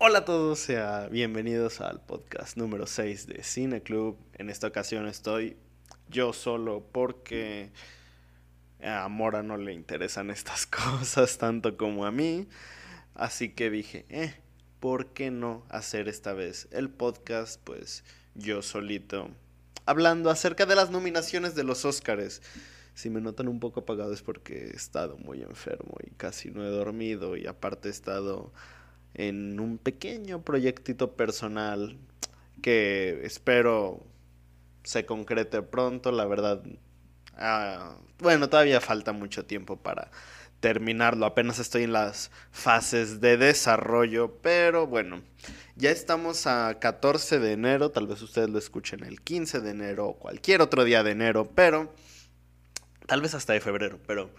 Hola a todos, sea bienvenidos al podcast número 6 de Cine Club. En esta ocasión estoy yo solo porque a Mora no le interesan estas cosas tanto como a mí. Así que dije, eh, ¿por qué no hacer esta vez el podcast? Pues yo solito, hablando acerca de las nominaciones de los Óscares. Si me notan un poco apagado es porque he estado muy enfermo y casi no he dormido y aparte he estado en un pequeño proyectito personal que espero se concrete pronto. La verdad, ah, bueno, todavía falta mucho tiempo para terminarlo. Apenas estoy en las fases de desarrollo, pero bueno, ya estamos a 14 de enero. Tal vez ustedes lo escuchen el 15 de enero o cualquier otro día de enero, pero tal vez hasta de febrero, pero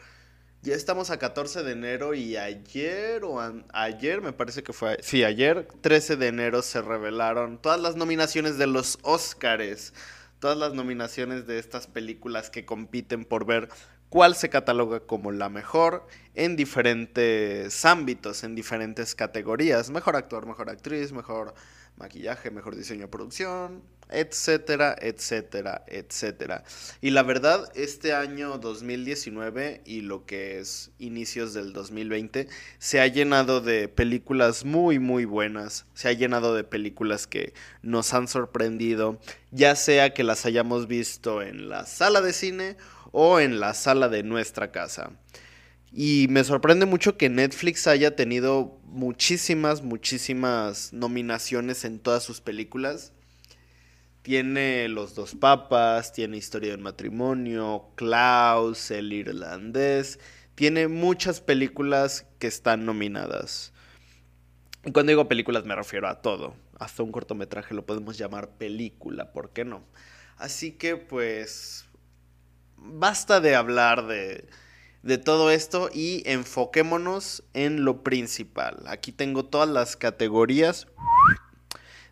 ya estamos a 14 de enero y ayer o ayer me parece que fue, sí, ayer 13 de enero se revelaron todas las nominaciones de los Óscares, todas las nominaciones de estas películas que compiten por ver cuál se cataloga como la mejor en diferentes ámbitos, en diferentes categorías, mejor actor, mejor actriz, mejor maquillaje, mejor diseño de producción, etcétera, etcétera, etcétera. Y la verdad, este año 2019 y lo que es inicios del 2020 se ha llenado de películas muy, muy buenas, se ha llenado de películas que nos han sorprendido, ya sea que las hayamos visto en la sala de cine o en la sala de nuestra casa. Y me sorprende mucho que Netflix haya tenido muchísimas, muchísimas nominaciones en todas sus películas. Tiene Los dos papas, tiene Historia del matrimonio, Klaus, El irlandés. Tiene muchas películas que están nominadas. Y cuando digo películas me refiero a todo. Hasta un cortometraje lo podemos llamar película, ¿por qué no? Así que pues basta de hablar de, de todo esto y enfoquémonos en lo principal. Aquí tengo todas las categorías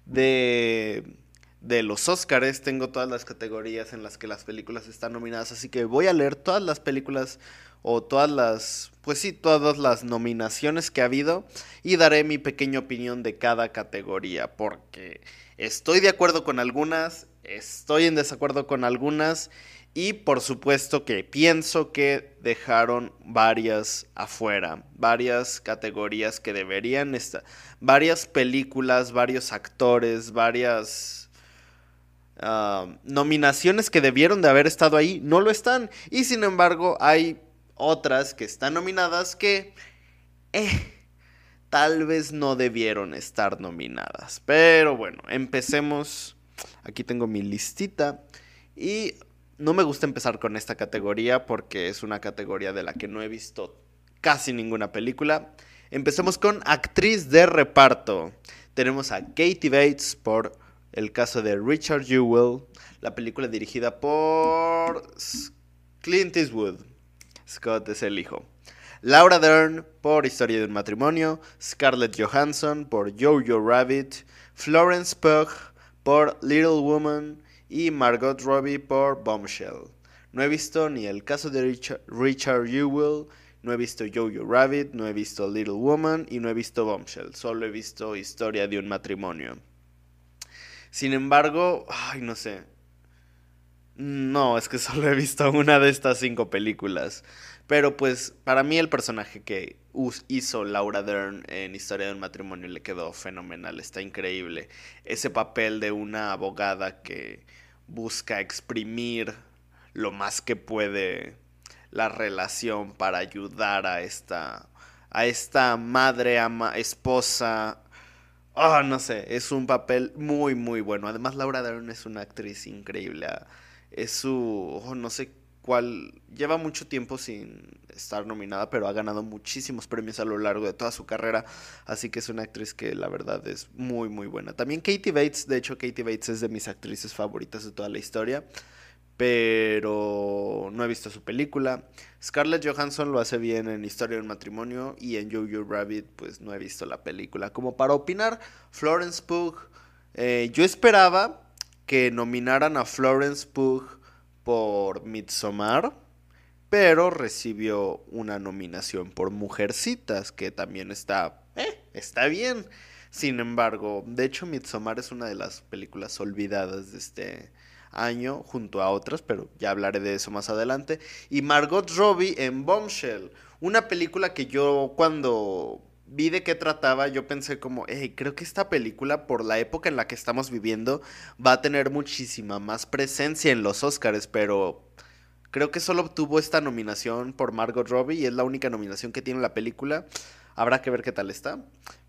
de, de los Oscars, tengo todas las categorías en las que las películas están nominadas, así que voy a leer todas las películas o todas las, pues sí, todas las nominaciones que ha habido y daré mi pequeña opinión de cada categoría, porque estoy de acuerdo con algunas, estoy en desacuerdo con algunas y por supuesto que pienso que dejaron varias afuera, varias categorías que deberían estar, varias películas, varios actores, varias ah, nominaciones que debieron de haber estado ahí, no lo están. Y sin embargo hay otras que están nominadas que eh, tal vez no debieron estar nominadas. Pero bueno, empecemos. Aquí tengo mi listita. Y no me gusta empezar con esta categoría porque es una categoría de la que no he visto casi ninguna película. Empecemos con actriz de reparto. Tenemos a Katie Bates por el caso de Richard Jewell, la película dirigida por Clint Eastwood. Scott es el hijo. Laura Dern por Historia de un matrimonio, Scarlett Johansson por Jojo Rabbit, Florence Pugh por Little Woman, y Margot Robbie por Bombshell. No he visto ni el caso de Richard, Richard Ewell, no he visto Jojo Rabbit, no he visto Little Woman y no he visto Bombshell. Solo he visto Historia de un matrimonio. Sin embargo, ay, no sé. No, es que solo he visto una de estas cinco películas. Pero pues para mí el personaje que hizo Laura Dern en Historia de un matrimonio le quedó fenomenal, está increíble. Ese papel de una abogada que busca exprimir lo más que puede la relación para ayudar a esta a esta madre ama esposa oh, no sé, es un papel muy muy bueno. Además Laura Dern es una actriz increíble. Es su oh, no sé cual lleva mucho tiempo sin estar nominada, pero ha ganado muchísimos premios a lo largo de toda su carrera, así que es una actriz que la verdad es muy muy buena. También Katie Bates, de hecho Katie Bates es de mis actrices favoritas de toda la historia, pero no he visto su película. Scarlett Johansson lo hace bien en Historia de un matrimonio y en Jojo Rabbit pues no he visto la película. Como para opinar, Florence Pugh, eh, yo esperaba que nominaran a Florence Pugh por Midsommar, pero recibió una nominación por Mujercitas, que también está, eh, está bien. Sin embargo, de hecho, Midsommar es una de las películas olvidadas de este año, junto a otras, pero ya hablaré de eso más adelante. Y Margot Robbie en Bombshell, una película que yo cuando vi de qué trataba, yo pensé como, hey, creo que esta película, por la época en la que estamos viviendo, va a tener muchísima más presencia en los Oscars, pero creo que solo obtuvo esta nominación por Margot Robbie y es la única nominación que tiene la película. Habrá que ver qué tal está.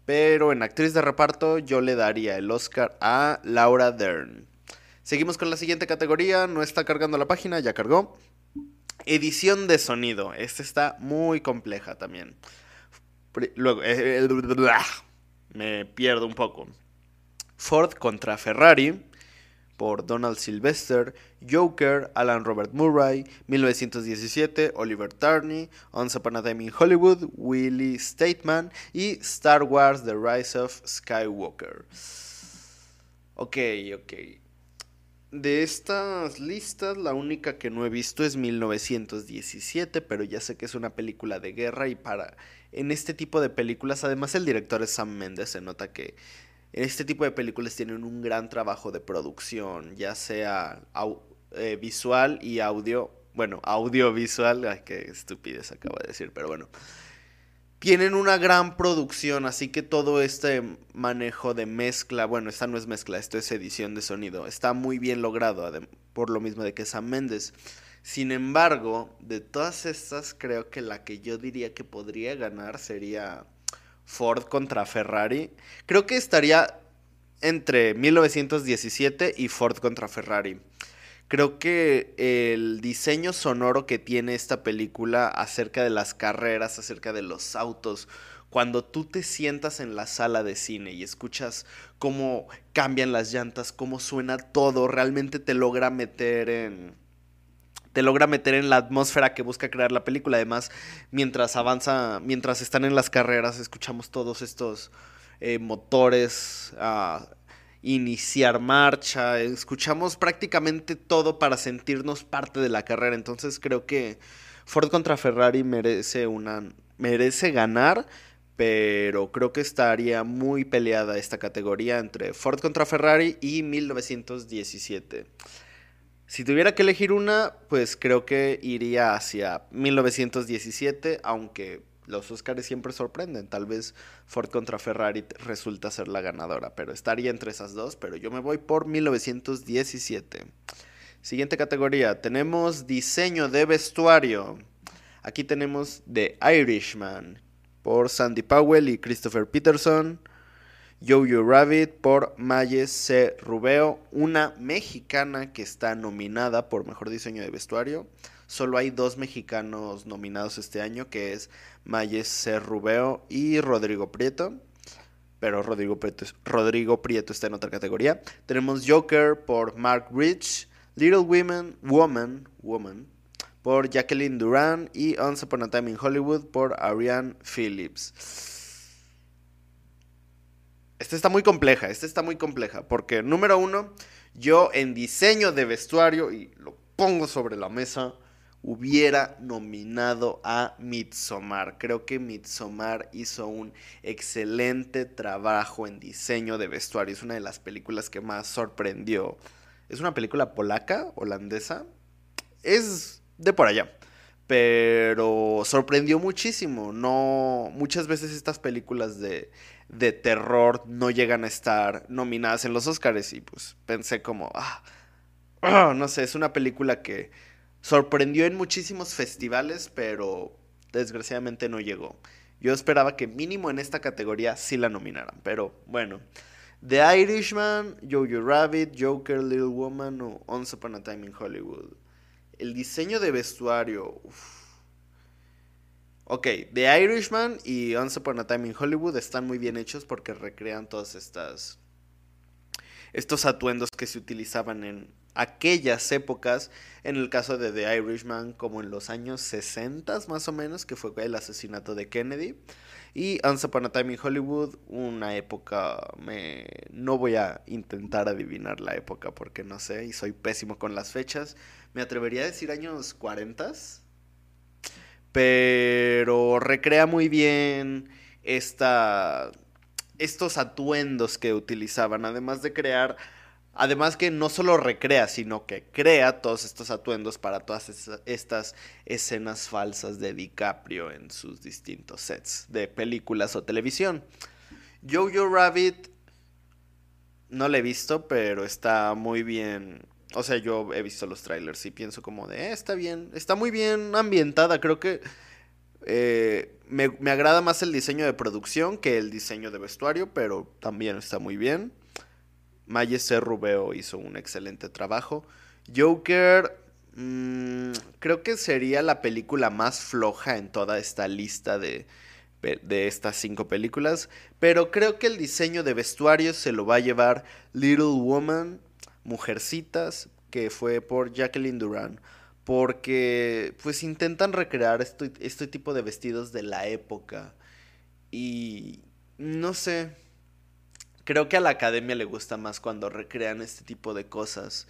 Pero en actriz de reparto yo le daría el Oscar a Laura Dern. Seguimos con la siguiente categoría, no está cargando la página, ya cargó. Edición de sonido, esta está muy compleja también. Luego, eh, me pierdo un poco. Ford contra Ferrari por Donald Sylvester, Joker, Alan Robert Murray, 1917, Oliver Tarney, Once Upon a Time in Hollywood, Willie Stateman y Star Wars The Rise of Skywalker. Ok, ok. De estas listas, la única que no he visto es 1917, pero ya sé que es una película de guerra y para en este tipo de películas, además el director es Sam Mendes, se nota que en este tipo de películas tienen un gran trabajo de producción, ya sea eh, visual y audio, bueno, audiovisual, ay, qué estupidez acabo de decir, pero bueno. Tienen una gran producción, así que todo este manejo de mezcla, bueno, esta no es mezcla, esto es edición de sonido, está muy bien logrado, por lo mismo de que Sam Mendes. Sin embargo, de todas estas, creo que la que yo diría que podría ganar sería Ford contra Ferrari. Creo que estaría entre 1917 y Ford contra Ferrari. Creo que el diseño sonoro que tiene esta película acerca de las carreras, acerca de los autos, cuando tú te sientas en la sala de cine y escuchas cómo cambian las llantas, cómo suena todo, realmente te logra meter en te logra meter en la atmósfera que busca crear la película. Además, mientras avanza, mientras están en las carreras, escuchamos todos estos eh, motores a iniciar marcha, escuchamos prácticamente todo para sentirnos parte de la carrera. Entonces creo que Ford contra Ferrari merece una merece ganar, pero creo que estaría muy peleada esta categoría entre Ford contra Ferrari y 1917. Si tuviera que elegir una, pues creo que iría hacia 1917, aunque los Oscars siempre sorprenden. Tal vez Ford contra Ferrari resulta ser la ganadora, pero estaría entre esas dos, pero yo me voy por 1917. Siguiente categoría, tenemos diseño de vestuario. Aquí tenemos The Irishman por Sandy Powell y Christopher Peterson. Jojo Rabbit por Maye C. Rubeo, una mexicana que está nominada por Mejor Diseño de Vestuario. Solo hay dos mexicanos nominados este año, que es Maye C. Rubeo y Rodrigo Prieto. Pero Rodrigo Prieto, Prieto está en otra categoría. Tenemos Joker por Mark Rich, Little Women, Woman, Woman por Jacqueline Duran y Once Upon a Time in Hollywood por Ariane Phillips. Esta está muy compleja, esta está muy compleja, porque número uno, yo en diseño de vestuario, y lo pongo sobre la mesa, hubiera nominado a Midsommar. Creo que Midsommar hizo un excelente trabajo en diseño de vestuario. Es una de las películas que más sorprendió. Es una película polaca, holandesa. Es de por allá. Pero sorprendió muchísimo. No. Muchas veces estas películas de de terror no llegan a estar nominadas en los Oscars y pues pensé como, ah, ah, no sé, es una película que sorprendió en muchísimos festivales, pero desgraciadamente no llegó. Yo esperaba que mínimo en esta categoría sí la nominaran, pero bueno. The Irishman, Jojo Rabbit, Joker, Little Woman o Once Upon a Time in Hollywood. El diseño de vestuario, Ok, The Irishman y Once Upon a Time in Hollywood están muy bien hechos porque recrean todas estas estos atuendos que se utilizaban en aquellas épocas, en el caso de The Irishman como en los años 60 más o menos, que fue el asesinato de Kennedy, y Once Upon a Time in Hollywood, una época, me... no voy a intentar adivinar la época porque no sé y soy pésimo con las fechas, me atrevería a decir años 40 pero recrea muy bien esta estos atuendos que utilizaban, además de crear, además que no solo recrea, sino que crea todos estos atuendos para todas estas escenas falsas de DiCaprio en sus distintos sets de películas o televisión. Jojo Rabbit no la he visto, pero está muy bien. O sea, yo he visto los trailers y pienso como de, eh, está bien, está muy bien ambientada, creo que eh, me, agrada más el diseño de producción que el diseño de vestuario, pero también está muy bien. Maye C. Rubeo hizo un excelente trabajo. Joker, mm, creo que sería la película más floja en toda esta lista de, de estas cinco películas, pero creo que el diseño de vestuario se lo va a llevar Little Woman, Mujercitas, que fue por Jacqueline Duran porque pues intentan recrear este, este tipo de vestidos de la época y no sé, creo que a la academia le gusta más cuando recrean este tipo de cosas.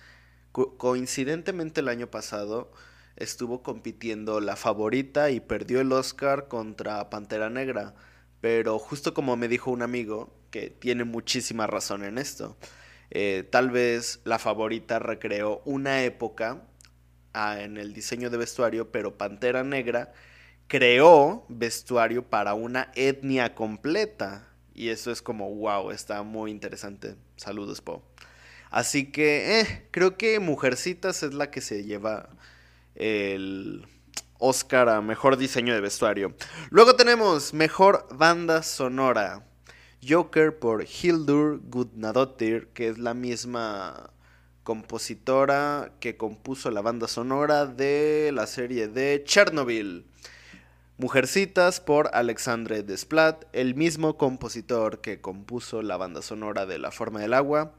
coincidentemente el año pasado estuvo compitiendo la favorita y perdió el Oscar contra Pantera Negra, pero justo como me dijo un amigo, que tiene muchísima razón en esto, eh, tal vez la favorita recreó una época en el diseño de vestuario, pero Pantera Negra creó vestuario para una etnia completa. Y eso es como, wow, está muy interesante. Saludos, Po. Así que, eh, creo que Mujercitas es la que se lleva el Oscar a Mejor Diseño de Vestuario. Luego tenemos Mejor Banda Sonora. Joker por Hildur Gudnadottir, que es la misma compositora que compuso la banda sonora de la serie de Chernobyl. Mujercitas por Alexandre Desplat, el mismo compositor que compuso la banda sonora de La forma del agua.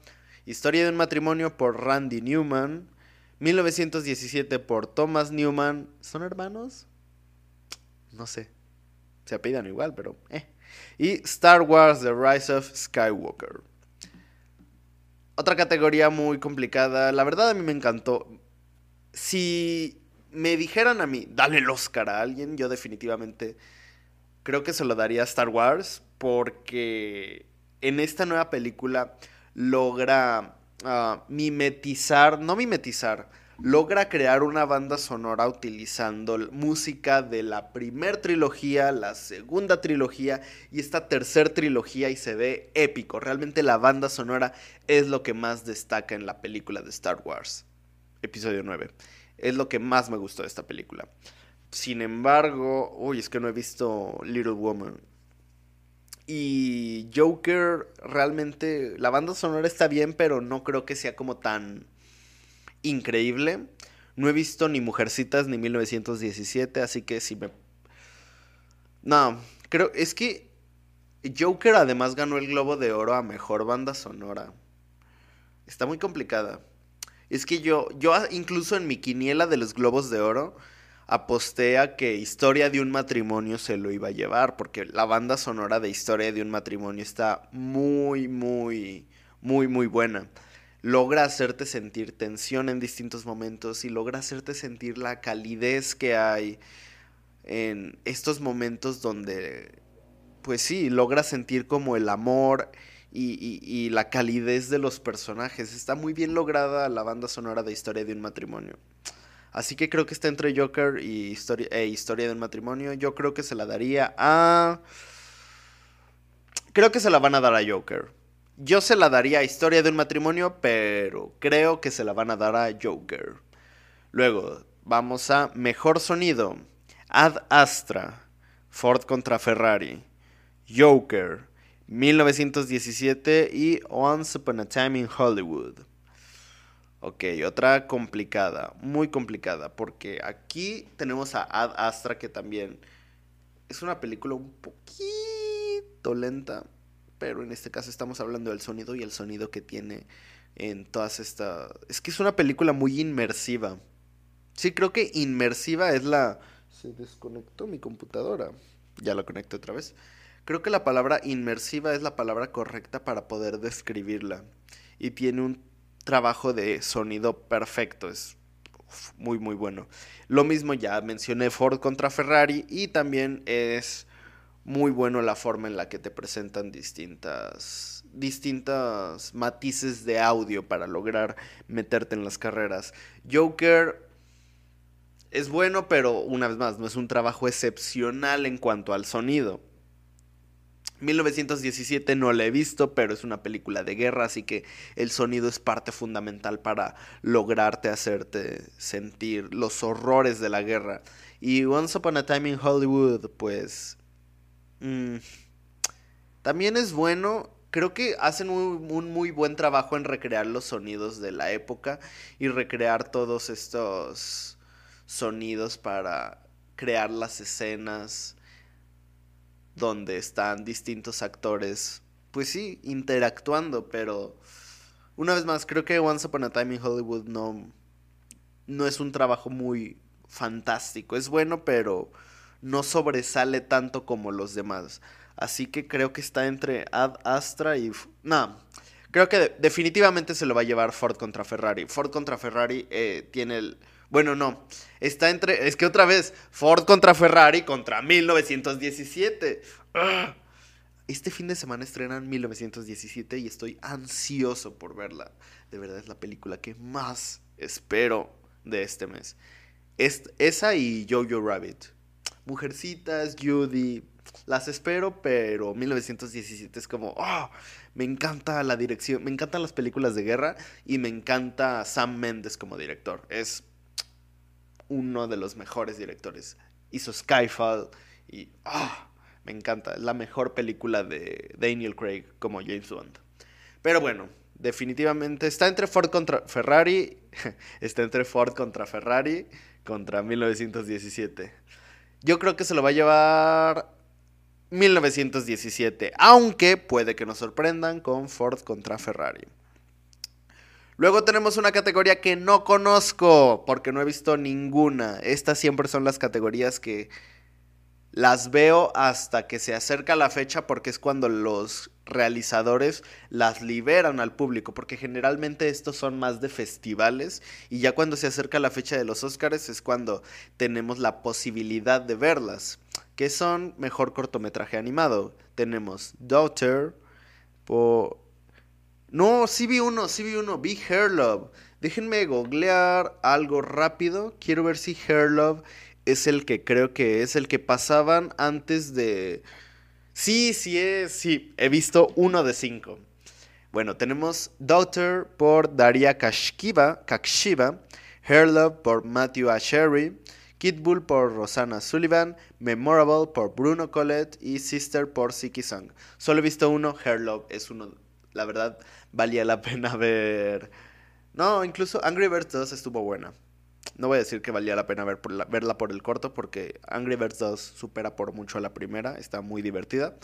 Historia de un matrimonio por Randy Newman. 1917 por Thomas Newman. ¿Son hermanos? No sé. Se apellidan igual, pero eh. Y Star Wars The Rise of Skywalker. Otra categoría muy complicada. La verdad a mí me encantó. Si me dijeran a mí, dale el Oscar a alguien, yo definitivamente creo que se lo daría a Star Wars porque en esta nueva película logra ah, mimetizar, no mimetizar, logra crear una banda sonora utilizando música de la primer trilogía, la segunda trilogía y esta tercera trilogía y se ve épico. Realmente la banda sonora es lo que más destaca en la película de Star Wars, episodio 9. Es lo que más me gustó de esta película. Sin embargo, uy, es que no he visto Little Woman. Y Joker, realmente, la banda sonora está bien, pero no creo que sea como tan increíble. No he visto ni Mujercitas ni 1917, así que si me... No, creo, es que Joker además ganó el Globo de Oro a Mejor Banda Sonora. Está muy complicada. Es que yo, yo incluso en mi quiniela de los Globos de Oro aposté a que Historia de un matrimonio se lo iba a llevar, porque la banda sonora de Historia de un matrimonio está muy, muy, muy, muy buena. Logra hacerte sentir tensión en distintos momentos y logra hacerte sentir la calidez que hay en estos momentos donde, pues sí, logra sentir como el amor y, la calidez de los personajes. Está muy bien lograda la banda sonora de Historia de un matrimonio. Así que creo que está entre Joker y Historia, e Historia de un matrimonio. Yo creo que se la daría a... Creo que se la van a dar a Joker. Yo se la daría a Historia de un matrimonio, pero creo que se la van a dar a Joker. Luego, vamos a Mejor Sonido. Ad Astra. Ford contra Ferrari. Joker. 1917 y Once Upon a Time in Hollywood. Ok, otra complicada, muy complicada, porque aquí tenemos a Ad Astra que también es una película un poquito lenta, pero en este caso estamos hablando del sonido y el sonido que tiene en todas estas... Es que es una película muy inmersiva. Sí, creo que inmersiva es la... Se desconectó mi computadora. Ya la conecto otra vez. Creo que la palabra inmersiva es la palabra correcta para poder describirla. Y tiene un trabajo de sonido perfecto. Es muy, muy bueno. Lo mismo ya mencioné Ford contra Ferrari y también es muy bueno la forma en la que te presentan distintas distintas matices de audio para lograr meterte en las carreras. Joker es bueno, pero una vez más, no es un trabajo excepcional en cuanto al sonido. 1917 no la he visto, pero es una película de guerra, así que el sonido es parte fundamental para lograrte hacerte sentir los horrores de la guerra. Y Once Upon a Time in Hollywood, pues... Mm, también es bueno. Creo que hacen un, un, muy buen trabajo en recrear los sonidos de la época y recrear todos estos sonidos para crear las escenas donde están distintos actores, pues sí, interactuando, pero una vez más, creo que Once Upon a Time in Hollywood no, no es un trabajo muy fantástico. Es bueno, pero no sobresale tanto como los demás. Así que creo que está entre Ad Astra y... No, creo que definitivamente se lo va a llevar Ford contra Ferrari. Ford contra Ferrari eh, tiene el... Bueno, no. Está entre... Es que otra vez, Ford contra Ferrari contra 1917. ¡Ah! Este fin de semana estrenan 1917 y estoy ansioso por verla. De verdad es la película que más espero de este mes. Es, esa y Jojo Rabbit. Mujercitas, Judy, las espero, pero 1917 es como, oh, me encanta la dirección, me encantan las películas de guerra y me encanta Sam Mendes como director. Es uno de los mejores directores. Hizo Skyfall y, oh, me encanta. Es la mejor película de Daniel Craig como James Bond. Pero bueno, definitivamente está entre Ford contra Ferrari, está entre Ford contra Ferrari contra 1917. Yo creo que se lo va a llevar 1917, aunque puede que nos sorprendan con Ford contra Ferrari. Luego tenemos una categoría que no conozco porque no he visto ninguna. Estas siempre son las categorías que las veo hasta que se acerca la fecha porque es cuando los realizadores las liberan al público, porque generalmente estos son más de festivales y ya cuando se acerca la fecha de los Oscars es cuando tenemos la posibilidad de verlas que son mejor cortometraje animado. Tenemos Daughter, por... No, sí vi uno, sí vi uno, vi Hair Love. Déjenme googlear algo rápido. Quiero ver si Hair Love es el que creo que es el que pasaban antes de... Sí, sí es, sí, he visto uno de cinco. Bueno, tenemos Daughter por Daria Kashkiva, Kakshiva, Hair Love por Matthew Ashery, Kid Bull por Rosanna Sullivan, Memorable por Bruno Colette y Sister por Siki Song. Solo he visto uno, Hair Love es uno, la verdad valía la pena ver. No, incluso Angry Birds 2 estuvo buena. No voy a decir que valía la pena ver verla por el corto porque Angry Birds 2 supera por mucho a la primera, está muy divertida.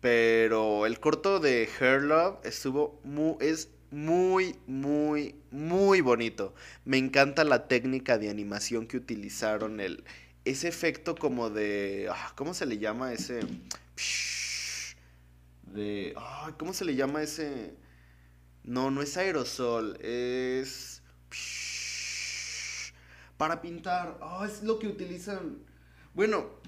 Pero el corto de Hair Love estuvo muy, es muy, muy, muy bonito. Me encanta la técnica de animación que utilizaron, el, ese efecto como de... Ah, ¿Cómo se le llama ese? De... ¿Cómo se le llama ese? No, no es aerosol, es... Para pintar. Ah, es lo que utilizan. Bueno,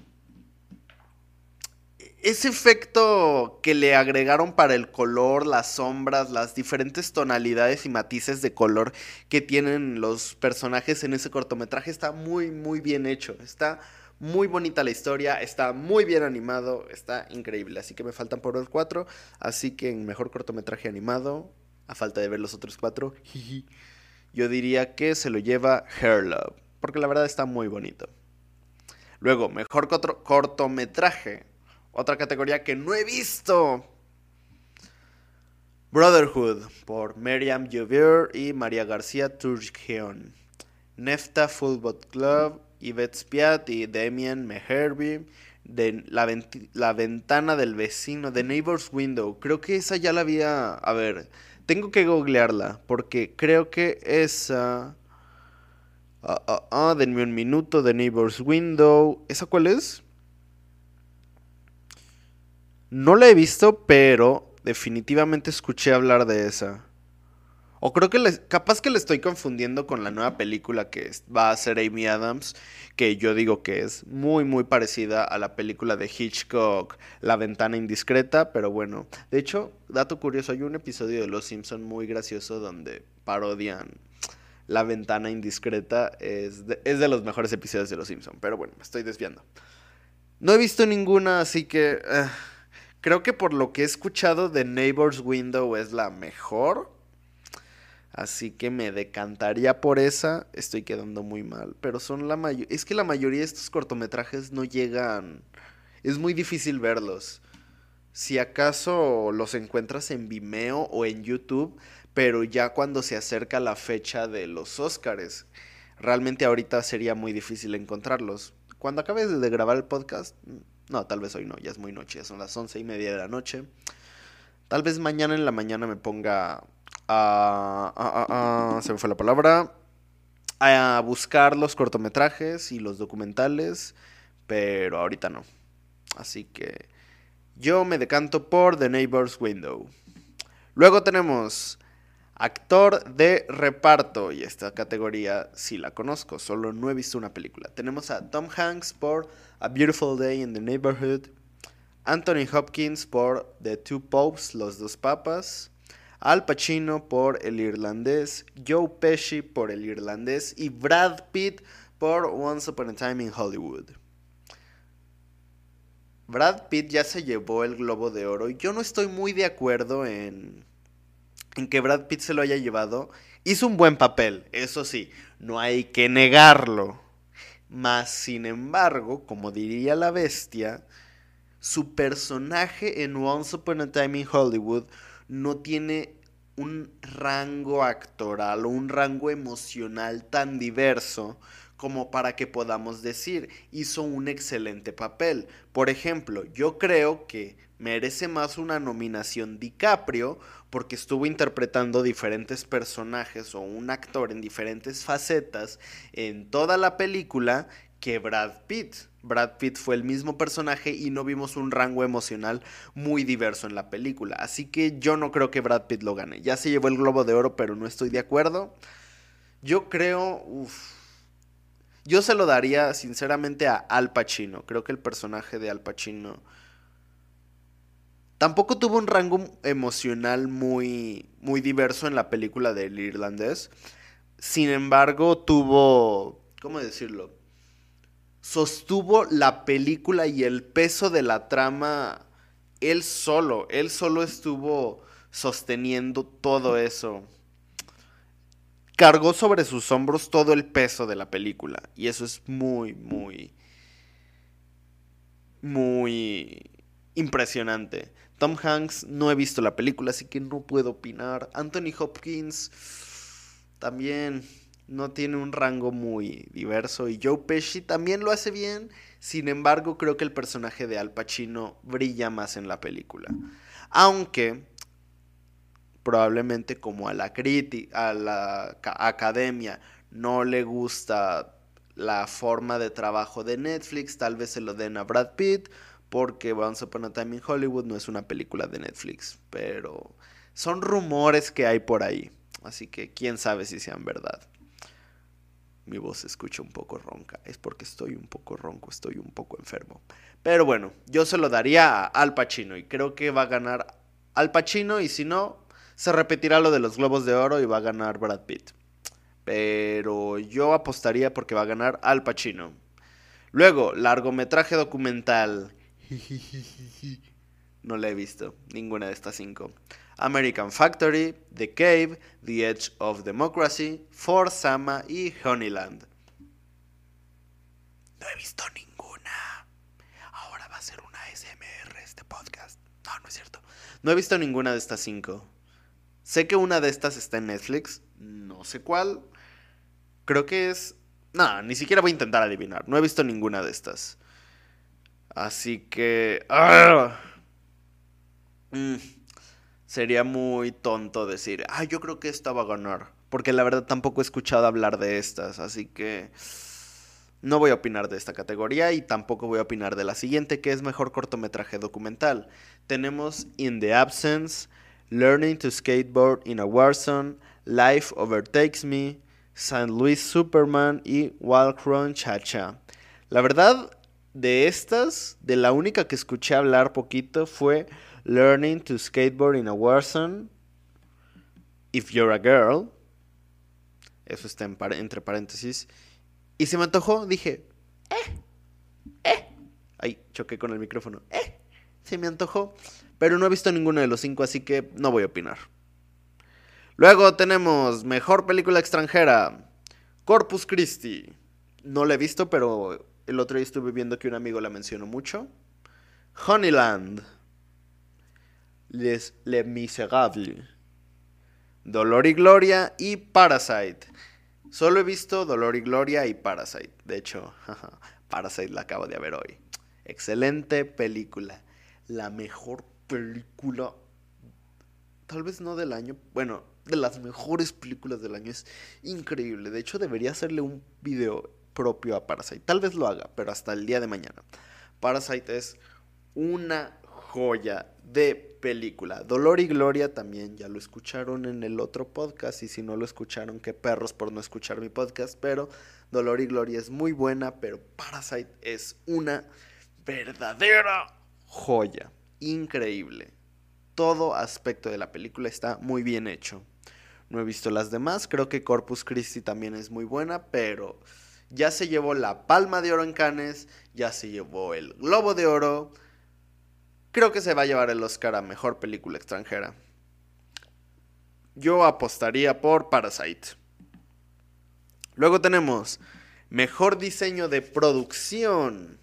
ese efecto que le agregaron para el color, las sombras, las diferentes tonalidades y matices de color que tienen los personajes en ese cortometraje está muy, muy bien hecho. Está muy bonita la historia, está muy bien animado, está increíble. Así que me faltan por ver cuatro. Así que en mejor cortometraje animado, a falta de ver los otros cuatro, yo diría que se lo lleva Hair Love, porque la verdad está muy bonito. Luego, mejor cortometraje otra categoría que no he visto. Brotherhood por Miriam Jovier y María García Turgeon. Nefta Football Club, Yvette Spiat y Damien Meherby. De la, la, ventana del vecino, The Neighbor's Window. Creo que esa ya la había. A ver, tengo que googlearla. Porque creo que esa. Ah, ah, ah, denme un minuto. The Neighbor's Window. ¿Esa cuál es? No la he visto, pero definitivamente escuché hablar de esa. O creo que les, capaz que le estoy confundiendo con la nueva película que va a ser Amy Adams, que yo digo que es muy muy parecida a la película de Hitchcock, La ventana indiscreta, pero bueno, de hecho, dato curioso, hay un episodio de Los Simpson muy gracioso donde parodian La ventana indiscreta, es de, es de los mejores episodios de Los Simpson, pero bueno, me estoy desviando. No he visto ninguna, así que eh, creo que por lo que he escuchado de Neighbor's Window es la mejor. Así que me decantaría por esa. Estoy quedando muy mal. Pero son la mayoría. Es que la mayoría de estos cortometrajes no llegan. Es muy difícil verlos. Si acaso los encuentras en Vimeo o en YouTube. Pero ya cuando se acerca la fecha de los Oscars. Realmente ahorita sería muy difícil encontrarlos. Cuando acabes de grabar el podcast. No, tal vez hoy no. Ya es muy noche. Ya son las once y media de la noche. Tal vez mañana en la mañana me ponga a, se me fue la palabra, a buscar los cortometrajes y los documentales, pero ahorita no. Así que yo me decanto por The Neighbor's Window. Luego tenemos actor de reparto, y esta categoría sí la conozco, solo no he visto una película. Tenemos a Tom Hanks por A Beautiful Day in the Neighborhood, Anthony Hopkins por The Two Popes, Los Dos Papas, al Pacino por El Irlandés, Joe Pesci por El Irlandés y Brad Pitt por Once Upon a Time in Hollywood. Brad Pitt ya se llevó el Globo de Oro y yo no estoy muy de acuerdo en, en que Brad Pitt se lo haya llevado. Hizo un buen papel, eso sí, no hay que negarlo. Mas, sin embargo, como diría la bestia, su personaje en Once Upon a Time in Hollywood no tiene un rango actoral o un rango emocional tan diverso como para que podamos decir hizo un excelente papel. Por ejemplo, yo creo que merece más una nominación DiCaprio porque estuvo interpretando diferentes personajes o un actor en diferentes facetas en toda la película que Brad Pitt. Brad Pitt fue el mismo personaje y no vimos un rango emocional muy diverso en la película. Así que yo no creo que Brad Pitt lo gane. Ya se llevó el Globo de Oro, pero no estoy de acuerdo. Yo creo... yo se lo daría sinceramente a Al Pacino. Creo que el personaje de Al Pacino tampoco tuvo un rango emocional muy, muy diverso en la película del irlandés. Sin embargo, tuvo, ¿cómo decirlo? Sostuvo la película y el peso de la trama él solo, él solo estuvo sosteniendo todo eso. Cargó sobre sus hombros todo el peso de la película y eso es muy, muy, muy impresionante. Tom Hanks no he visto la película, así que no puedo opinar. Anthony Hopkins también no tiene un rango muy diverso y Joe Pesci también lo hace bien, sin embargo creo que el personaje de Al Pacino brilla más en la película. Aunque probablemente como a la crítica, a la academia no le gusta la forma de trabajo de Netflix, tal vez se lo den a Brad Pitt, porque Once Upon a Time in Hollywood no es una película de Netflix, pero son rumores que hay por ahí, así que quién sabe si sean verdad mi voz se escucha un poco ronca. Es porque estoy un poco ronco, estoy un poco enfermo. Pero bueno, yo se lo daría a Al Pacino y creo que va a ganar Al Pacino y si no, se repetirá lo de los Globos de Oro y va a ganar Brad Pitt. Pero yo apostaría porque va a ganar Al Pacino. Luego, largometraje documental. No le he visto ninguna de estas cinco. American Factory, The Cave, The Edge of Democracy, For Sama y Honeyland. No he visto ninguna. Ahora va a ser una SMR este podcast. No, no es cierto. No he visto ninguna de estas cinco. Sé que una de estas está en Netflix. No sé cuál. Creo que es... No, ni siquiera voy a intentar adivinar. No he visto ninguna de estas. Así que... ¡ah! Mm sería muy tonto decir, ah, yo creo que esta va a ganar. Porque la verdad tampoco he escuchado hablar de estas, así que no voy a opinar de esta categoría y tampoco voy a opinar de la siguiente, que es mejor cortometraje documental. Tenemos In the Absence, Learning to Skateboard in a Warzone, Life Overtakes Me, St. Louis Superman y Walk Run Cha Cha. La verdad, de estas, de la única que escuché hablar poquito fue Learning to Skateboard in a Warzone, If You're a Girl. Eso está entre paréntesis. Y se me antojó, dije, eh, eh. Ay, choqué con el micrófono. Eh, se me antojó. Pero no he visto ninguno de los cinco, así que no voy a opinar. Luego tenemos Mejor Película Extranjera. Corpus Christi. No la he visto, pero el otro día estuve viendo que un amigo la mencionó mucho. Honeyland. Les Le Miserable. Dolor y Gloria y Parasite. Solo he visto Dolor y Gloria y Parasite. De hecho, Parasite la acabo de ver hoy. Excelente película. La mejor película. Tal vez no del año. Bueno, de las mejores películas del año. Es increíble. De hecho, debería hacerle un video propio a Parasite. Tal vez lo haga, pero hasta el día de mañana. Parasite es una joya de película. Dolor y Gloria también ya lo escucharon en el otro podcast y si no lo escucharon, qué perros por no escuchar mi podcast, pero Dolor y Gloria es muy buena, pero Parasite es una verdadera joya, increíble. Todo aspecto de la película está muy bien hecho. No he visto las demás, creo que Corpus Christi también es muy buena, pero ya se llevó la palma de oro en Cannes, ya se llevó el globo de oro. Creo que se va a llevar el Oscar a mejor película extranjera. Yo apostaría por Parasite. Luego tenemos mejor diseño de producción.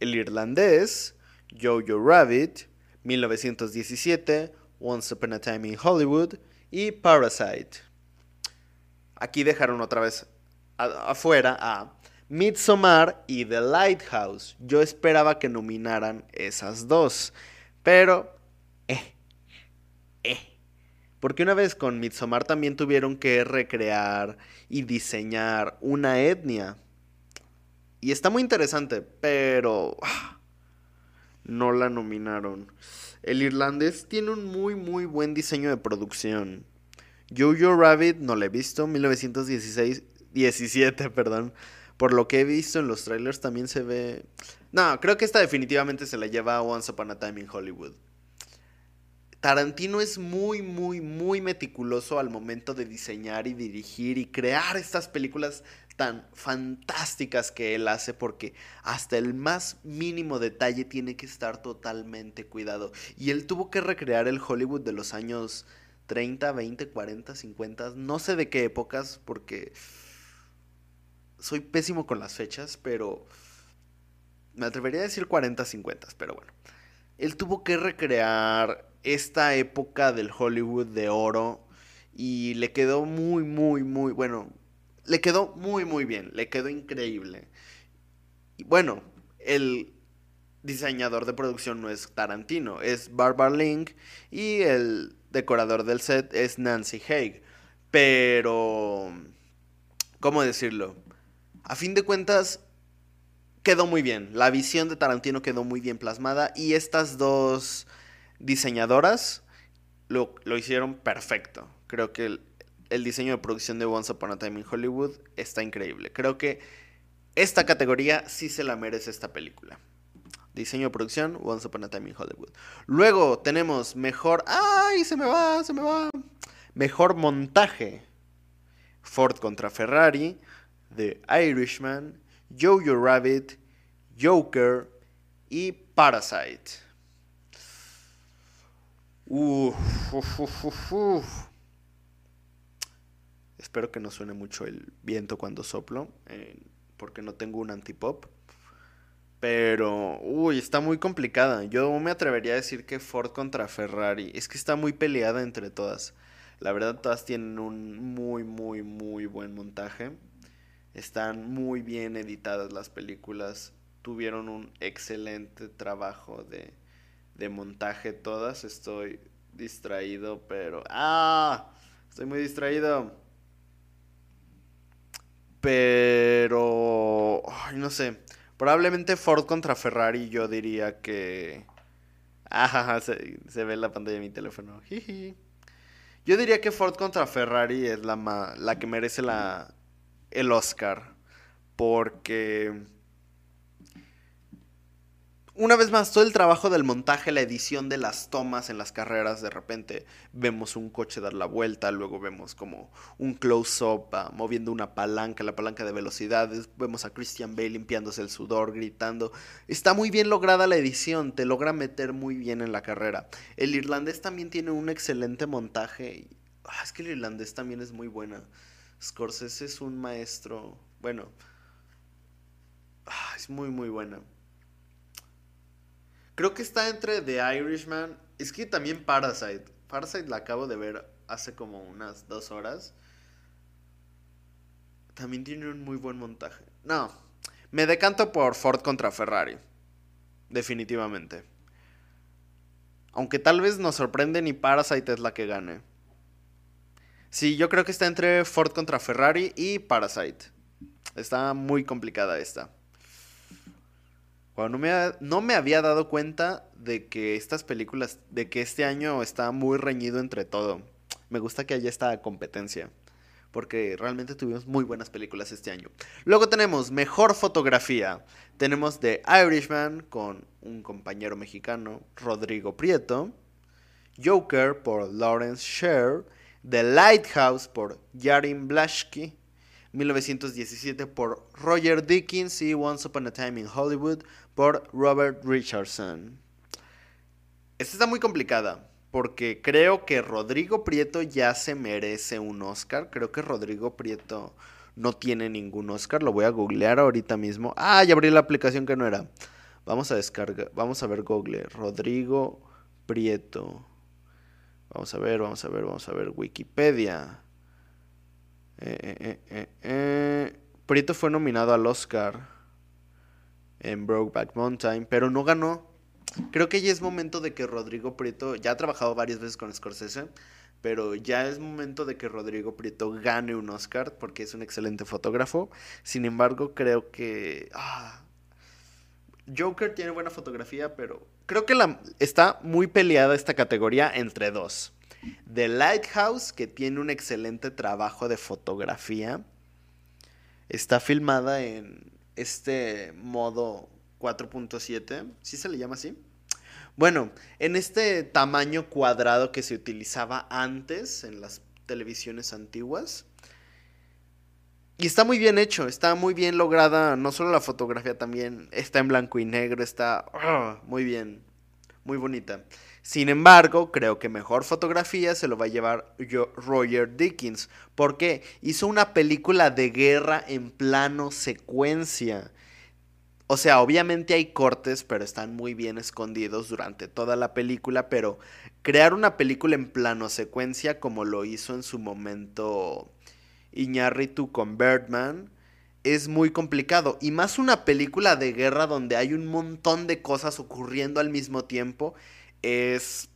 El irlandés, Jojo Rabbit, 1917, Once Upon a Time in Hollywood y Parasite. Aquí dejaron otra vez afuera a Midsommar y The Lighthouse. Yo esperaba que nominaran esas dos, pero eh, eh. Porque una vez con Midsommar también tuvieron que recrear y diseñar una etnia. Y está muy interesante, pero ah, no la nominaron. El irlandés tiene un muy muy buen diseño de producción. Jojo Rabbit no la he visto, 1916 17, perdón. Por lo que he visto en los trailers también se ve... No, creo que esta definitivamente se la lleva Once Upon a Time in Hollywood. Tarantino es muy, muy, muy meticuloso al momento de diseñar y dirigir y crear estas películas tan fantásticas que él hace porque hasta el más mínimo detalle tiene que estar totalmente cuidado. Y él tuvo que recrear el Hollywood de los años 30, 20, 40, 50, no sé de qué épocas porque soy pésimo con las fechas, pero me atrevería a decir 40, 50, pero bueno. Él tuvo que recrear esta época del Hollywood de oro y le quedó muy, muy, muy, bueno, le quedó muy, muy bien, le quedó increíble. Y bueno, el diseñador de producción no es Tarantino, es Barbara Link y el decorador del set es Nancy Haig. Pero, ¿cómo decirlo? A fin de cuentas, quedó muy bien. La visión de Tarantino quedó muy bien plasmada y estas dos diseñadoras lo, hicieron perfecto. Creo que el, el, diseño de producción de Once Upon a Time in Hollywood está increíble. Creo que esta categoría sí se la merece esta película. Diseño de producción, Once Upon a Time in Hollywood. Luego tenemos mejor... ¡Ay! Se me va, se me va. Mejor montaje. Ford contra Ferrari. The Irishman, Jojo Rabbit, Joker y Parasite. Uf, Espero que no suene mucho el viento cuando soplo, porque no tengo un antipop. Pero, uy, está muy complicada. Yo me atrevería a decir que Ford contra Ferrari. Es que está muy peleada entre todas. La verdad, todas tienen un muy, muy, muy buen montaje. Están muy bien editadas las películas. Tuvieron un excelente trabajo de, de montaje todas. Estoy distraído, pero... ¡Ah! Estoy muy distraído. Pero... No sé. Probablemente Ford contra Ferrari yo diría que... Ah, se, se ve en la pantalla de mi teléfono. Yo diría que Ford contra Ferrari es la, la que merece la, el Oscar. Porque una vez más, todo el trabajo del montaje, la edición de las tomas en las carreras, de repente vemos un coche dar la vuelta, luego vemos como un close-up ah, moviendo una palanca, la palanca de velocidades, vemos a Christian Bale limpiándose el sudor, gritando. Está muy bien lograda la edición, te logra meter muy bien en la carrera. El irlandés también tiene un excelente montaje. Ah, es que el irlandés también es muy buena. Scorsese es un maestro, bueno, ah, es muy muy buena. Creo que está entre The Irishman. Es que también Parasite. Parasite la acabo de ver hace como unas dos horas. También tiene un muy buen montaje. No, me decanto por Ford contra Ferrari. Definitivamente. Aunque tal vez nos sorprende ni Parasite es la que gane. Sí, yo creo que está entre Ford contra Ferrari y Parasite. Está muy complicada esta. Cuando no me, no me había dado cuenta de que estas películas, de que este año está muy reñido entre todo. Me gusta que haya esta competencia. Porque realmente tuvimos muy buenas películas este año. Luego tenemos Mejor Fotografía. Tenemos The Irishman con un compañero mexicano, Rodrigo Prieto. Joker por Lawrence Sher. The Lighthouse por Yarin Blashky. 1917 por Roger Dickens y Once Upon a Time in Hollywood por Robert Richardson. Esta está muy complicada porque creo que Rodrigo Prieto ya se merece un Oscar. Creo que Rodrigo Prieto no tiene ningún Oscar. Lo voy a googlear ahorita mismo. Ah, ya abrí la aplicación que no era. Vamos a descargar, vamos a ver Google. Rodrigo Prieto. Vamos a ver, vamos a ver, vamos a ver Wikipedia. Eh, eh, eh, Prieto fue nominado al Oscar en Brokeback Mountain, pero no ganó. Creo que ya es momento de que Rodrigo Prieto, ya ha trabajado varias veces con Scorsese, pero ya es momento de que Rodrigo Prieto gane un Oscar porque es un excelente fotógrafo. Sin embargo, creo que... Ah, Joker tiene buena fotografía, pero creo que está muy peleada esta categoría entre dos. The Lighthouse, que tiene un excelente trabajo de fotografía, está filmada en este modo 4.7, ¿sí se le llama así? Bueno, en este tamaño cuadrado que se utilizaba antes en las televisiones antiguas. Y está muy bien hecho, está muy bien lograda, no solo la fotografía también, está en blanco y negro, está ah, muy bien, muy bonita. Sin embargo, creo que mejor fotografía se lo va a llevar Roger Dickens, porque hizo una película de guerra en plano secuencia. O sea, obviamente hay cortes, pero están muy bien escondidos durante toda la película, pero crear una película en plano secuencia como lo hizo en su momento Iñárritu con Birdman, es muy complicado. Y más una película de guerra donde hay un montón de cosas ocurriendo al mismo tiempo es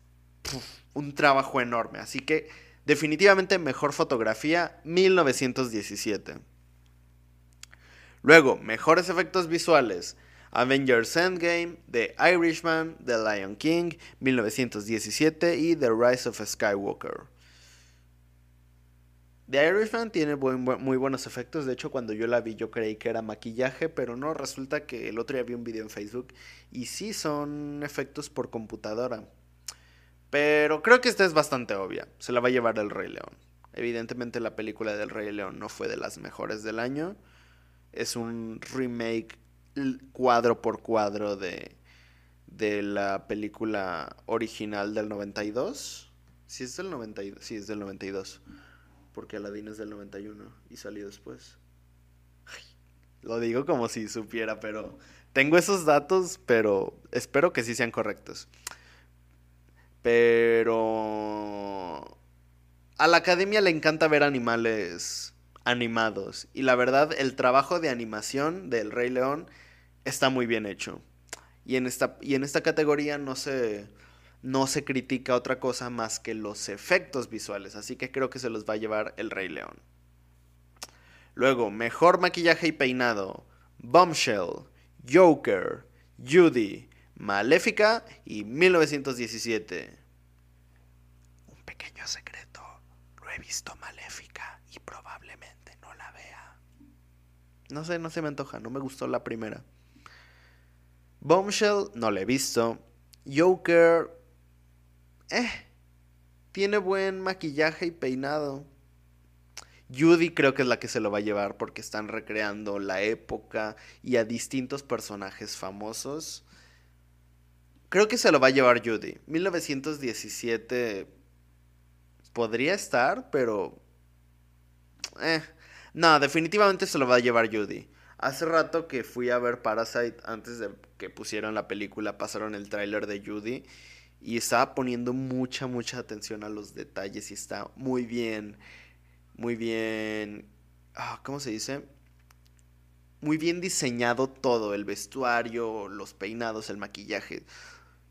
un trabajo enorme. Así que definitivamente mejor fotografía 1917. Luego, mejores efectos visuales. Avengers Endgame, The Irishman, The Lion King, 1917 y The Rise of Skywalker. The Irishman tiene muy buenos efectos. De hecho, cuando yo la vi, yo creí que era maquillaje, pero no. Resulta que el otro día vi un video en Facebook y sí son efectos por computadora. Pero creo que esta es bastante obvia. Se la va a llevar el Rey León. Evidentemente, la película del Rey León no fue de las mejores del año. Es un remake cuadro por cuadro de, de la película original del 92. Sí, es del 92. Sí, es del 92 porque Aladdin es del 91 y salió después. lo digo como si supiera, pero tengo esos datos, pero espero que sí sean correctos. Pero a la academia le encanta ver animales animados y la verdad el trabajo de animación del Rey León está muy bien hecho. Y en esta, y en esta categoría no se no se critica otra cosa más que los efectos visuales, así que creo que se los va a llevar el Rey León. Luego, mejor maquillaje y peinado, Bombshell, Joker, Judy, Maléfica y 1917. Un pequeño secreto. no he visto Maléfica y probablemente no la vea. No sé, no se me antoja, no me gustó la primera. Bombshell, no la he visto. Joker, eh, tiene buen maquillaje y peinado. Judy creo que es la que se lo va a llevar porque están recreando la época y a distintos personajes famosos. Creo que se lo va a llevar Judy. 1917 podría estar, pero... Eh. No, definitivamente se lo va a llevar Judy. Hace rato que fui a ver Parasite antes de que pusieran la película, pasaron el tráiler de Judy y estaba poniendo mucha, mucha atención a los detalles y está muy bien, muy bien, ah, ¿cómo se dice? Muy bien diseñado todo, el vestuario, los peinados, el maquillaje.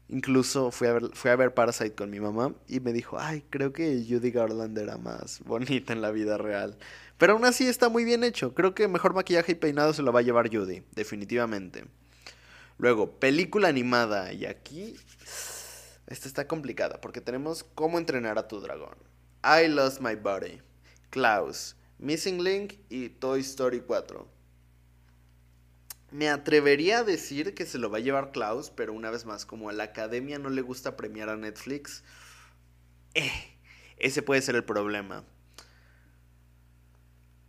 Incluso fui a, ver, fui a ver Parasite con mi mamá y me dijo, ay, creo que Judy Garland era más bonita en la vida real. Pero aún así está muy bien hecho. Creo que mejor maquillaje y peinado se lo va a llevar Judy, definitivamente. Luego, película animada. Y aquí, esta está complicada porque tenemos Cómo entrenar a tu dragón. I Lost My Body. Klaus. Missing Link y Toy Story 4. Me atrevería a decir que se lo va a llevar Klaus, pero una vez más, como a la academia no le gusta premiar a Netflix, eh, ese puede ser el problema.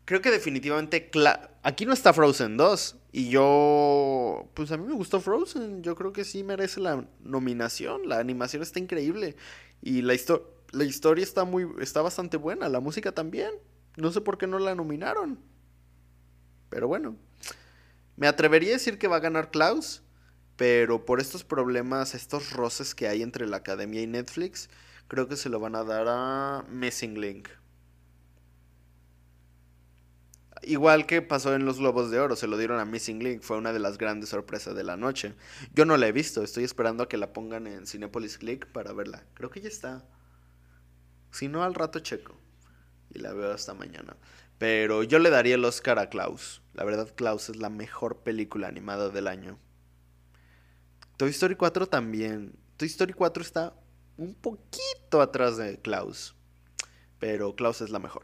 Creo que definitivamente aquí no está Frozen 2 y yo, pues a mí me gustó Frozen, yo creo que sí merece la nominación, la animación está increíble y la, la historia está muy, está bastante buena, la música también, no sé por qué no la nominaron, pero bueno. Me atrevería a decir que va a ganar Klaus, pero por estos problemas, estos roces que hay entre la academia y Netflix, creo que se lo van a dar a Missing Link. Igual que pasó en los Globos de Oro, se lo dieron a Missing Link, fue una de las grandes sorpresas de la noche. Yo no la he visto, estoy esperando a que la pongan en Cinepolis Click para verla. Creo que ya está. Si no, al rato checo. Y la veo hasta mañana. Pero yo le daría el Oscar a Klaus. La verdad, Klaus es la mejor película animada del año. Toy Story 4 también. Toy Story 4 está un poquito atrás de Klaus. Pero Klaus es la mejor.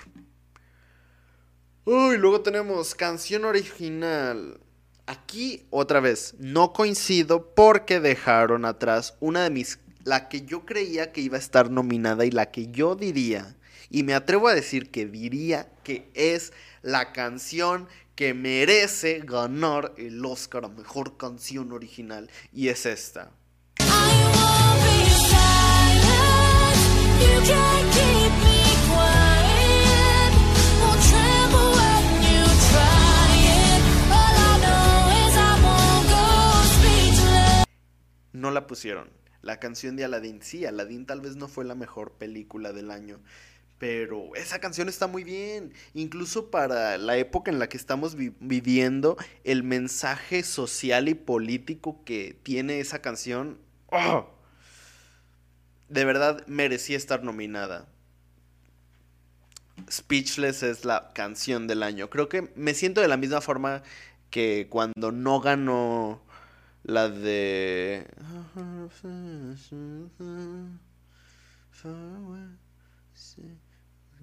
Uy, luego tenemos canción original. Aquí, otra vez, no coincido porque dejaron atrás una de mis... La que yo creía que iba a estar nominada y la que yo diría y me atrevo a decir que diría que es la canción que merece ganar el Oscar a Mejor Canción Original. Y es esta. No la pusieron. La canción de Aladdin, sí, Aladdin tal vez no fue la mejor película del año, pero esa canción está muy bien. Incluso para la época en la que estamos viviendo, el mensaje social y político que tiene esa canción, ¡oh! de verdad merecía estar nominada. Speechless es la canción del año. Creo que me siento de la misma forma que cuando no ganó la de...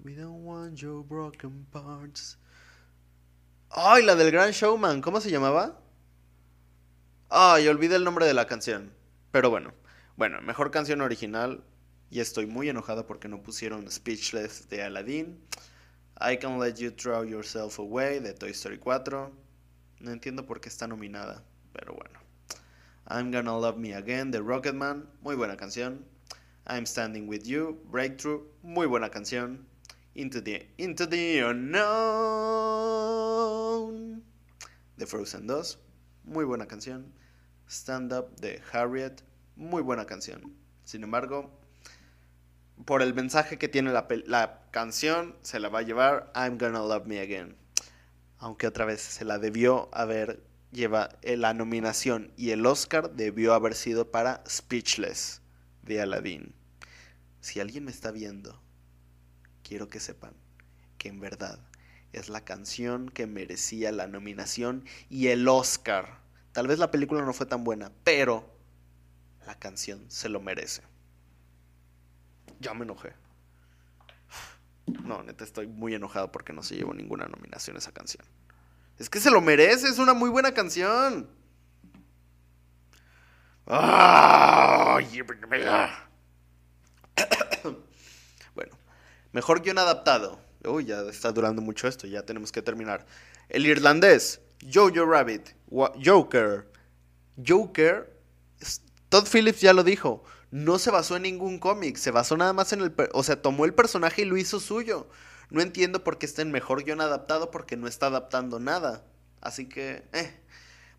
We don't want your broken parts. ¡Ay, la del Gran Showman! ¿Cómo se llamaba? Ay, olvidé el nombre de la canción. Pero bueno. Bueno, mejor canción original. Y estoy muy enojado porque no pusieron Speechless de Aladdin. I Can Let You Throw Yourself Away de Toy Story 4. No entiendo por qué está nominada. Pero bueno. I'm Gonna Love Me Again de Rocketman. Muy buena canción. I'm Standing With You. Breakthrough. Muy buena canción. Into the, Into the Unknown Frozen 2, muy buena canción. Stand Up de Harriet, muy buena canción. Sin embargo, por el mensaje que tiene la, la canción, se la va a llevar I'm Gonna Love Me Again. Aunque otra vez se la debió haber lleva eh, la nominación y el Oscar debió haber sido para Speechless de Aladdin. Si alguien me está viendo quiero que sepan que en verdad es la canción que merecía la nominación y el Oscar. Tal vez la película no fue tan buena, pero la canción se lo merece. Ya me enojé. No, neta, estoy muy enojado porque no se llevó ninguna nominación esa canción. Es que se lo merece, es una muy buena canción. bueno, mejor guion adaptado. Uy, ya está durando mucho esto, ya tenemos que terminar. El irlandés, Jojo Rabbit, Joker. Joker, Todd Phillips ya lo dijo, no se basó en ningún cómic, se basó nada más en el... O sea, tomó el personaje y lo hizo suyo. No entiendo por qué está en mejor guion adaptado porque no está adaptando nada. Así que, eh.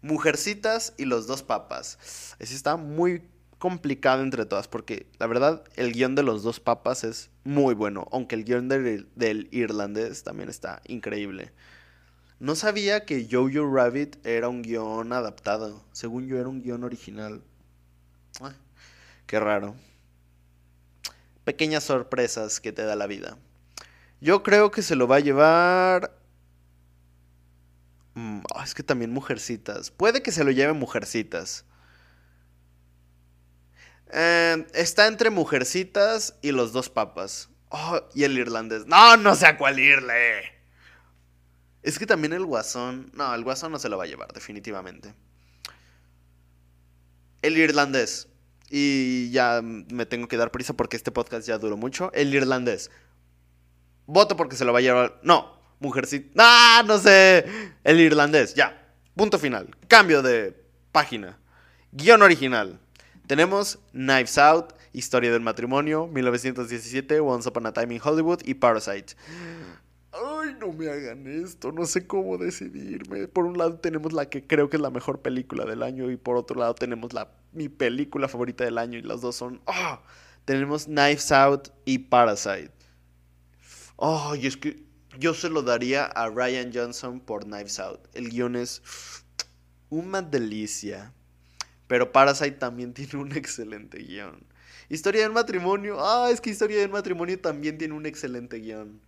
Mujercitas y los dos papas. Ese está muy complicado entre todas porque la verdad el guion de los dos papas es muy bueno, aunque el guion del, del irlandés también está increíble. No sabía que Jojo Rabbit era un guion adaptado. Según yo era un guion original. qué raro. Pequeñas sorpresas que te da la vida. Yo creo que se lo va a llevar Mm, ah, es que también Mujercitas. Puede que se lo lleve Mujercitas. Eh, está entre Mujercitas y los dos papas. Oh, y el irlandés. No, no sé a cuál irle. Es que también el guasón. No, el guasón no se lo va a llevar, definitivamente. El irlandés. Y ya me tengo que dar prisa porque este podcast ya duró mucho. El irlandés. Voto porque se lo va a llevar. No, Mujercita. ¡Ah! No sé. El irlandés. Ya. Punto final. Cambio de página. Guión original. Tenemos Knives Out, Historia del Matrimonio, 1917, Once Upon a Time in Hollywood y Parasite. Ay, no me hagan esto, no sé cómo decidirme. Por un lado tenemos la que creo que es la mejor película del año y por otro lado tenemos la, mi película favorita del año y las dos son... ¡ah! Tenemos Knives Out y Parasite. Ay, es que yo se lo daría a Ryan Johnson por Knives Out. El guion es una delicia. Pero Parasite también tiene un excelente guion. Historia del matrimonio. Ah, es que Historia del matrimonio también tiene un excelente guion.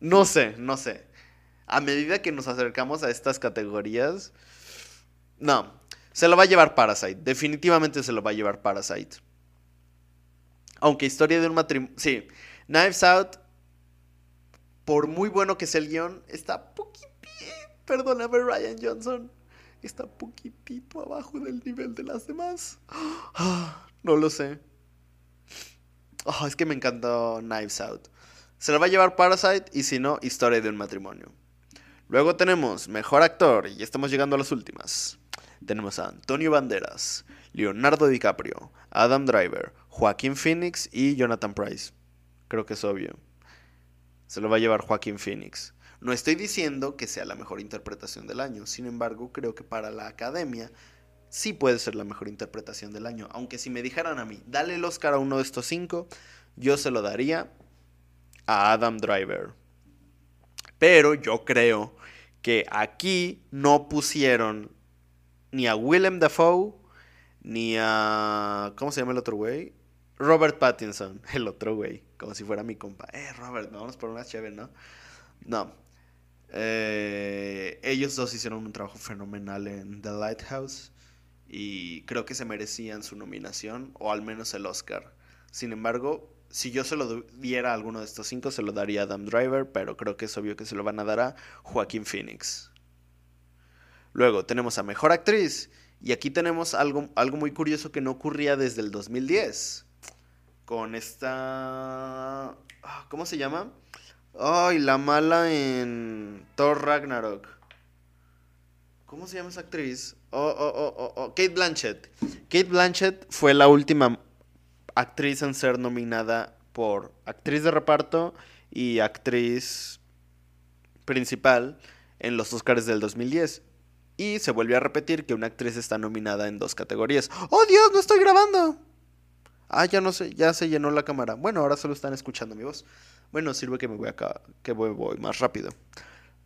No sé, no sé. A medida que nos acercamos a estas categorías. No. Se lo va a llevar Parasite. Definitivamente se lo va a llevar Parasite. Aunque Historia de un matrimonio. Sí. Knives Out por muy bueno que sea el guion, está poquitito, perdóname Ryan Johnson, está poquitito abajo del nivel de las demás. no lo sé. Oh, es que me encantó Knives Out. Se lo va a llevar Parasite y si no, Historia de un matrimonio. Luego tenemos Mejor Actor y estamos llegando a las últimas. Tenemos a Antonio Banderas, Leonardo DiCaprio, Adam Driver, Joaquín Phoenix y Jonathan Price. Creo que es obvio se lo va a llevar Joaquín Phoenix. No estoy diciendo que sea la mejor interpretación del año, sin embargo creo que para la academia sí puede ser la mejor interpretación del año. Aunque si me dijeran a mí, dale el Oscar a uno de estos cinco, yo se lo daría a Adam Driver. Pero yo creo que aquí no pusieron ni a Willem Dafoe, ni a... ¿Cómo se llama el otro güey? Robert Pattinson, el otro güey, como si fuera mi compa. Eh, Robert, vamos por una chévere, ¿no? No. Eh, ellos dos hicieron un trabajo fenomenal en The Lighthouse y creo que se merecían su nominación o al menos el Oscar. Sin embargo, si yo se lo diera a alguno de estos cinco, se lo daría a Adam Driver, pero creo que es obvio que se lo van a dar a Joaquín Phoenix. Luego tenemos a Mejor Actriz y aquí tenemos algo, algo muy curioso que no ocurría desde el 2010 con esta... Ah, ¿Cómo se llama? Ay, la mala en Thor Ragnarok. ¿Cómo se llama esa actriz? Oh, oh, oh, oh, oh. Kate Blanchett. Kate Blanchett fue la última actriz en ser nominada por actriz de reparto y actriz principal en los Oscars del 2010. Y se vuelve a repetir que una actriz está nominada en dos categorías. ¡Oh Dios, no estoy grabando! Ah, ya no sé, ya se llenó la cámara. Bueno, ahora solo están escuchando mi voz. Bueno, sirve que me voy acá, que voy, más rápido.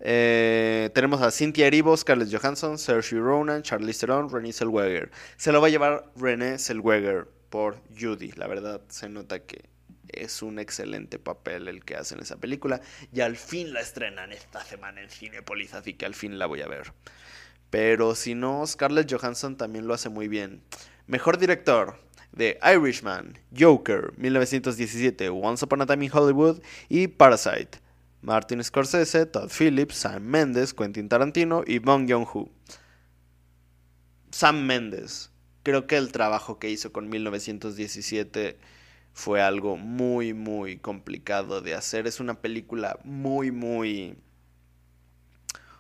Eh, tenemos a Cynthia Erivo, Scarlett Johansson, Sergio Ronan, Charlize Theron, Renée Zellweger. Se lo va a llevar Renée Zellweger por Judy. La verdad, se nota que es un excelente papel el que hace en esa película. Y al fin la estrenan esta semana en Cinepolis, así que al fin la voy a ver. Pero si no, Scarlett Johansson también lo hace muy bien. Mejor director. The Irishman, Joker, 1917, Once Upon a Time in Hollywood y Parasite. Martin Scorsese, Todd Phillips, Sam Mendes, Quentin Tarantino y Bong Joon-ho. Sam Mendes. Creo que el trabajo que hizo con 1917 fue algo muy, muy complicado de hacer. Es una película muy, muy...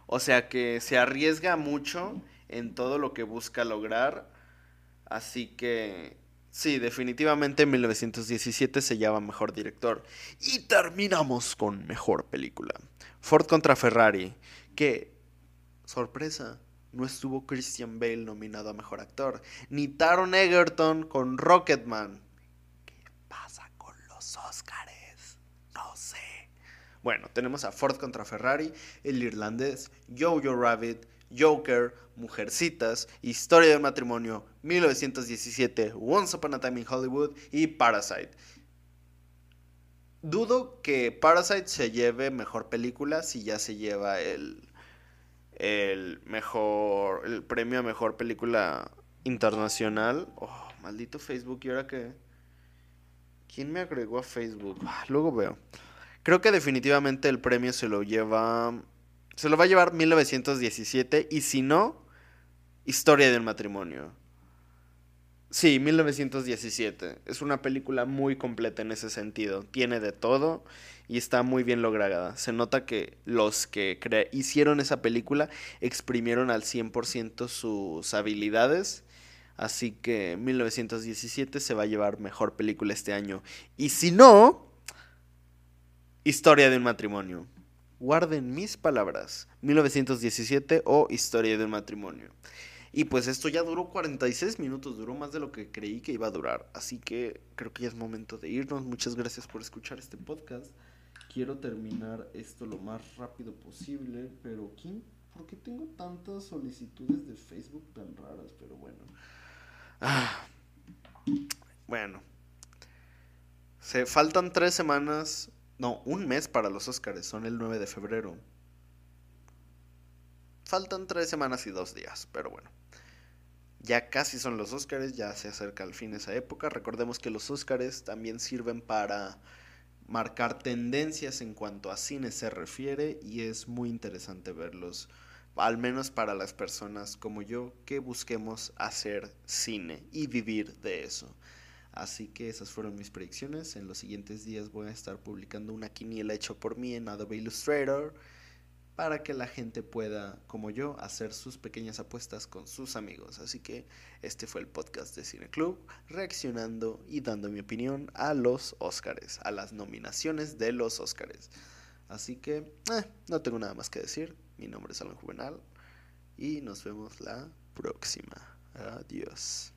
O sea que se arriesga mucho en todo lo que busca lograr. Así que sí, definitivamente 1917 se llama mejor director. Y terminamos con mejor película. Ford contra Ferrari. Que, sorpresa, no estuvo Christian Bale nominado a mejor actor. Ni Taron Egerton con Rocketman. Oscars. No sé. Bueno, tenemos a Ford contra Ferrari, El Irlandés, Jojo Rabbit, Joker, Mujercitas, Historia del Matrimonio, 1917, Once Upon a Time in Hollywood y Parasite. Dudo que Parasite se lleve mejor película si ya se lleva el, el mejor, el premio a mejor película internacional. Oh, maldito Facebook, ¿y ahora qué? ¿Quién me agregó a Facebook? Ah, luego veo. Creo que definitivamente el premio se lo lleva. Se lo va a llevar 1917. Y si no, Historia del matrimonio. Sí, 1917. Es una película muy completa en ese sentido. Tiene de todo y está muy bien lograda. Se nota que los que hicieron esa película exprimieron al 100% sus habilidades Así que 1917 se va a llevar mejor película este año. Y si no, Historia de un matrimonio. Guarden mis palabras. 1917 o Historia de un matrimonio. Y pues esto ya duró 46 minutos, duró más de lo que creí que iba a durar. Así que creo que ya es momento de irnos. Muchas gracias por escuchar este podcast. Quiero terminar esto lo más rápido posible, pero ¿quién? ¿por qué tengo tantas solicitudes de Facebook tan raras? Pero bueno. Ah, bueno. Se faltan tres semanas. No, un mes para los Oscars. Son el 9 de febrero. Faltan tres semanas y dos días. Pero bueno. Ya casi son los Oscars. Ya se acerca al fin esa época. Recordemos que los Oscars también sirven para marcar tendencias en cuanto a cine se refiere. Y es muy interesante verlos al menos para las personas como yo, que busquemos hacer cine y vivir de eso. Así que esas fueron mis predicciones. En los siguientes días voy a estar publicando una quiniela hecha por mí en Adobe Illustrator para que la gente pueda, como yo, hacer sus pequeñas apuestas con sus amigos. Así que este fue el podcast de Cine Club, reaccionando y dando mi opinión a los Oscars, a las nominaciones de los Oscars. Así que eh, no tengo nada más que decir. Mi nombre es Alan Juvenal y nos vemos la próxima. Adiós.